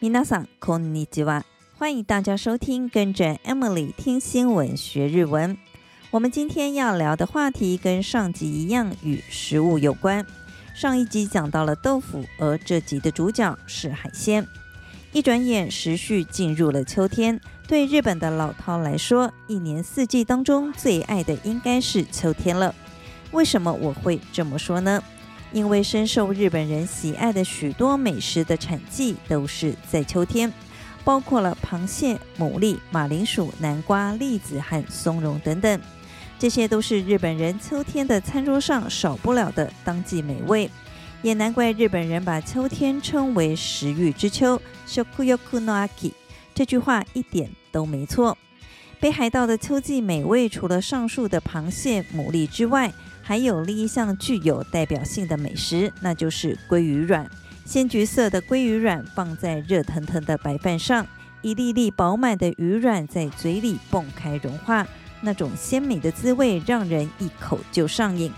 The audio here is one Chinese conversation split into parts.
皆さんこんにちは。欢迎大家收听，跟着 Emily 听新闻学日文。我们今天要聊的话题跟上集一样，与食物有关。上一集讲到了豆腐，而这集的主角是海鲜。一转眼，时序进入了秋天。对日本的老饕来说，一年四季当中最爱的应该是秋天了。为什么我会这么说呢？ 因为深受日本人喜爱的许多美食的产季都是在秋天，包括了螃蟹、牡蛎、马铃薯、南瓜、栗子和松茸等等，这些都是日本人秋天的餐桌上少不了的当季美味。也难怪日本人把秋天称为“食欲之秋 ”，shokuyoku no aki，这句话一点都没错。北海道的秋季美味，除了上述的螃蟹、牡蛎之外，还有另一项具有代表性的美食，那就是鲑鱼卵。鲜橘色的鲑鱼卵放在热腾腾的白饭上，一粒粒饱满的鱼卵在嘴里蹦开融化，那种鲜美的滋味让人一口就上瘾。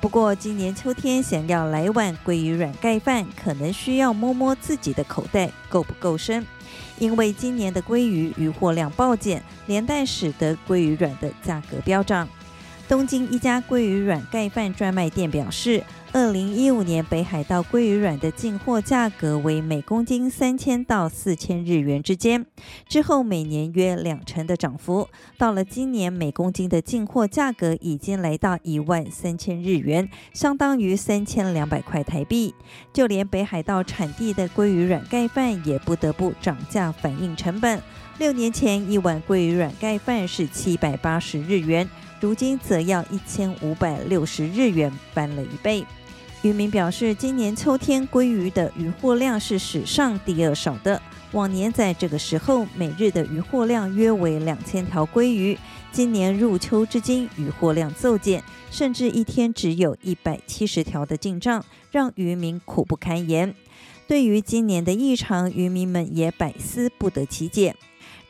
不过，今年秋天想要来碗鲑鱼卵盖饭，可能需要摸摸自己的口袋够不够深，因为今年的鲑鱼渔获量暴减，连带使得鲑鱼卵的价格飙涨。东京一家鲑鱼软盖饭专卖店表示，二零一五年北海道鲑鱼软的进货价格为每公斤三千到四千日元之间，之后每年约两成的涨幅。到了今年，每公斤的进货价格已经来到一万三千日元，相当于三千两百块台币。就连北海道产地的鲑鱼软盖饭也不得不涨价反映成本。六年前，一碗鲑鱼软盖饭是七百八十日元。如今则要一千五百六十日元，翻了一倍。渔民表示，今年秋天鲑鱼的渔获量是史上第二少的。往年在这个时候，每日的渔获量约为两千条鲑鱼。今年入秋至今，渔获量骤减，甚至一天只有一百七十条的进账，让渔民苦不堪言。对于今年的异常，渔民们也百思不得其解。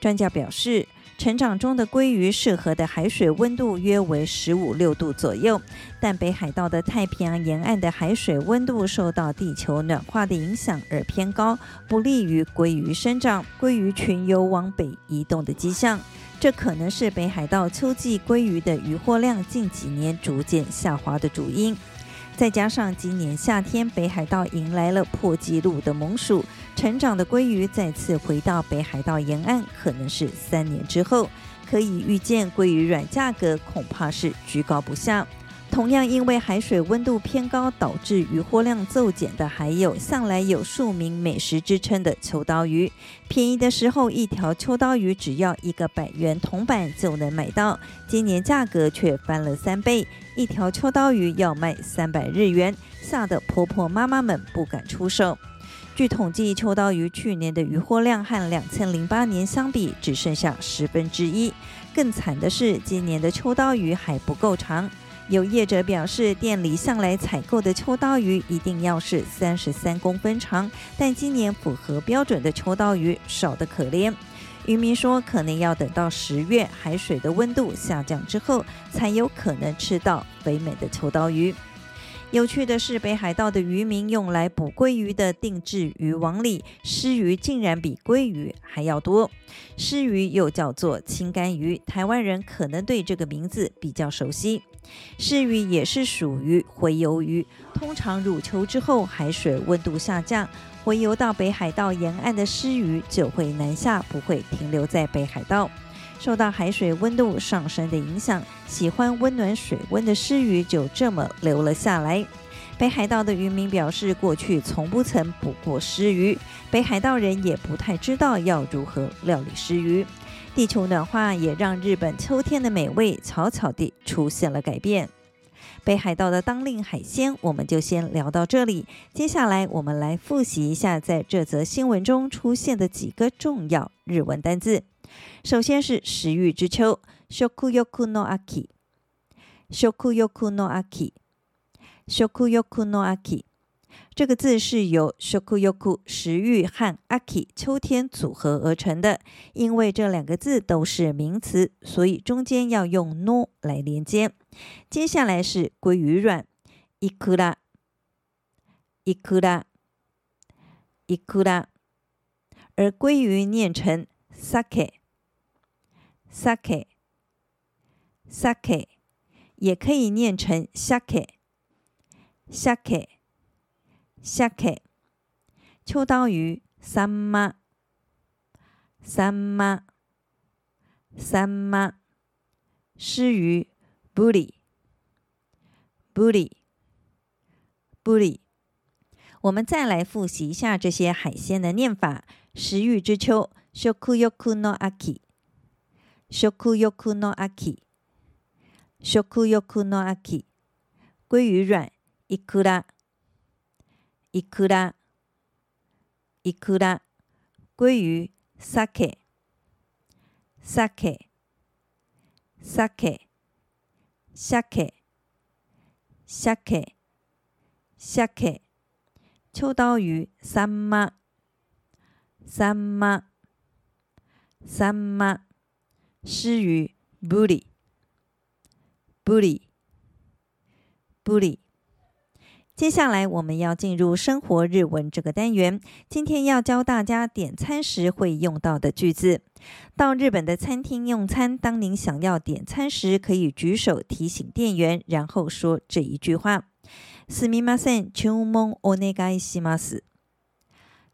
专家表示，成长中的鲑鱼适合的海水温度约为十五六度左右，但北海道的太平洋沿岸的海水温度受到地球暖化的影响而偏高，不利于鲑鱼生长，鲑鱼群有往北移动的迹象。这可能是北海道秋季鲑鱼的渔获量近几年逐渐下滑的主因。再加上今年夏天北海道迎来了破纪录的猛暑，成长的鲑鱼再次回到北海道沿岸，可能是三年之后。可以预见，鲑鱼软价格恐怕是居高不下。同样因为海水温度偏高导致渔获量骤减的，还有向来有庶民美食之称的秋刀鱼。便宜的时候，一条秋刀鱼只要一个百元铜板就能买到，今年价格却翻了三倍。一条秋刀鱼要卖三百日元，吓得婆婆妈妈们不敢出手。据统计，秋刀鱼去年的渔获量和两千零八年相比，只剩下十分之一。更惨的是，今年的秋刀鱼还不够长。有业者表示，店里向来采购的秋刀鱼一定要是三十三公分长，但今年符合标准的秋刀鱼少得可怜。渔民说，可能要等到十月海水的温度下降之后，才有可能吃到肥美的秋刀鱼。有趣的是，北海道的渔民用来捕鲑鱼的定制渔网里，鰤鱼竟然比鲑鱼还要多。鰤鱼又叫做青干鱼，台湾人可能对这个名字比较熟悉。鰤鱼也是属于洄游鱼，通常入秋之后，海水温度下降。洄游到北海道沿岸的鰤鱼就会南下，不会停留在北海道。受到海水温度上升的影响，喜欢温暖水温的鰤鱼就这么留了下来。北海道的渔民表示，过去从不曾捕过鰤鱼，北海道人也不太知道要如何料理鰤鱼。地球暖化也让日本秋天的美味草草地出现了改变。北海道的当令海鲜，我们就先聊到这里。接下来，我们来复习一下在这则新闻中出现的几个重要日文单字。首先是食欲之秋，shokuyoku no aki，shokuyoku no aki，shokuyoku no aki。这个字是由 shokuyoku 食欲和 aki 秋天组合而成的。因为这两个字都是名词，所以中间要用 no 来连接。接下来是鲑鱼卵，ikura，ikura，ikura。而鲑鱼念成 sake，sake，sake，也可以念成 sake，sake shake，shake，shake。秋刀鱼三妈，三妈，三妈。鰤鱼ブリ，ブリ，ブリ。我们再来复习一下这些海鲜的念法：食欲之秋，食欲の秋，食欲の秋，食欲の秋。鲑鱼卵，いくら， いくら，いくら。鲑鱼サケ，サケ，サケ，サケ，サケ，サケ。秋刀鱼サンマ，サンマ，サンマ。鰤鱼ブリ，ブリ，ブリ。接下来我们要进入生活日文这个单元。今天要教大家点餐时会用到的句子。到日本的餐厅用餐，当您想要点餐时，可以举手提醒店员，然后说这一句话。すみません、注文お愿いします。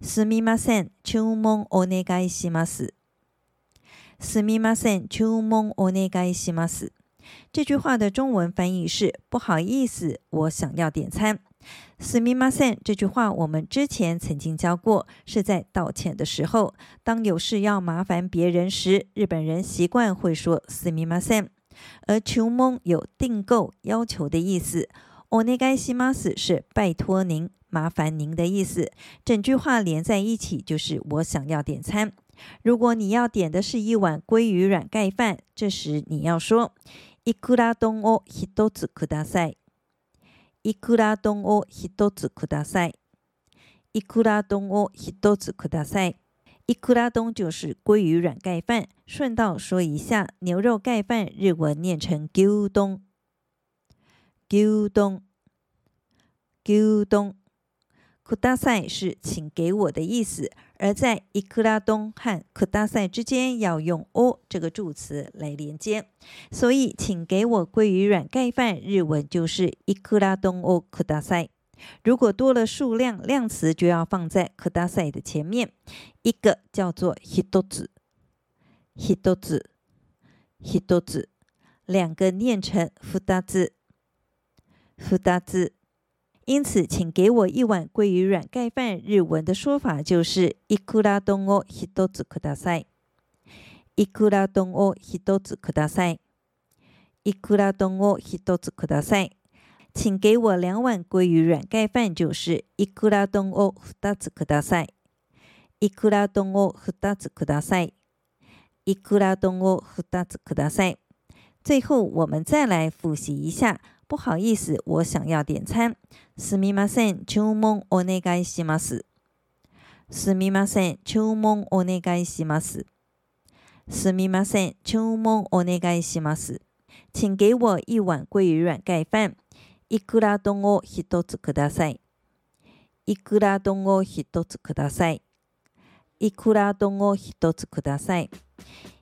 すみません、注文お愿いします。すみません、注文お愿いします。这句话的中文翻译是：不好意思，我想要点餐。 すみません这句话我们之前曾经教过，是在道歉的时候，当有事要麻烦别人时，日本人习惯会说すみません。而注文有订购、要求的意思。お愿いします是拜托您、麻烦您的意思，整句话连在一起就是我想要点餐。如果你要点的是一碗鲑鱼软盖饭，这时你要说いくら丼を一つください。 いくら丼を一つください。いくら丼を一つください。いくら丼就是鲑鱼软盖饭。顺道说一下，牛肉盖饭日文念成牛丼。牛丼，牛丼， ください是请给我的意思，而在いくら丼和ください之间要用お这个助词来连接，所以请给我鲑鱼软盖饭，日文就是いくら丼をください。如果多了数量量词，就要放在ください的前面。一个叫做ひとつ，ひとつ，ひとつ，两个念成ふたつ。ふたつ， 因此，请给我一碗鲑鱼软盖饭。日文的说法就是いくら丼を一つください。いくら丼を一つください。いくら丼を一つください。请给我两碗鲑鱼软盖饭，就是いくら丼を二つください。いくら丼を二つください。いくら丼を二つください。最后，我们再来复习一下。 不好意思，我想要点餐。すみません、注文お愿いします。すみません、注文お愿いします。すみません、注文お愿いします。请给我一碗鲑鱼软盖饭。いくら丼を一つください。いくら丼を一つください。いくら丼を一つください。